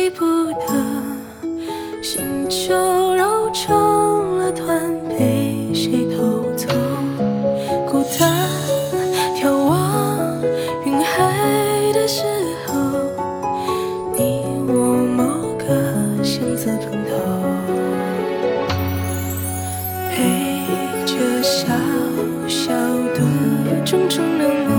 记不得心就揉成了团被谁偷走孤单眺望云海的时候你我某个巷子碰头陪着小小的重重的梦。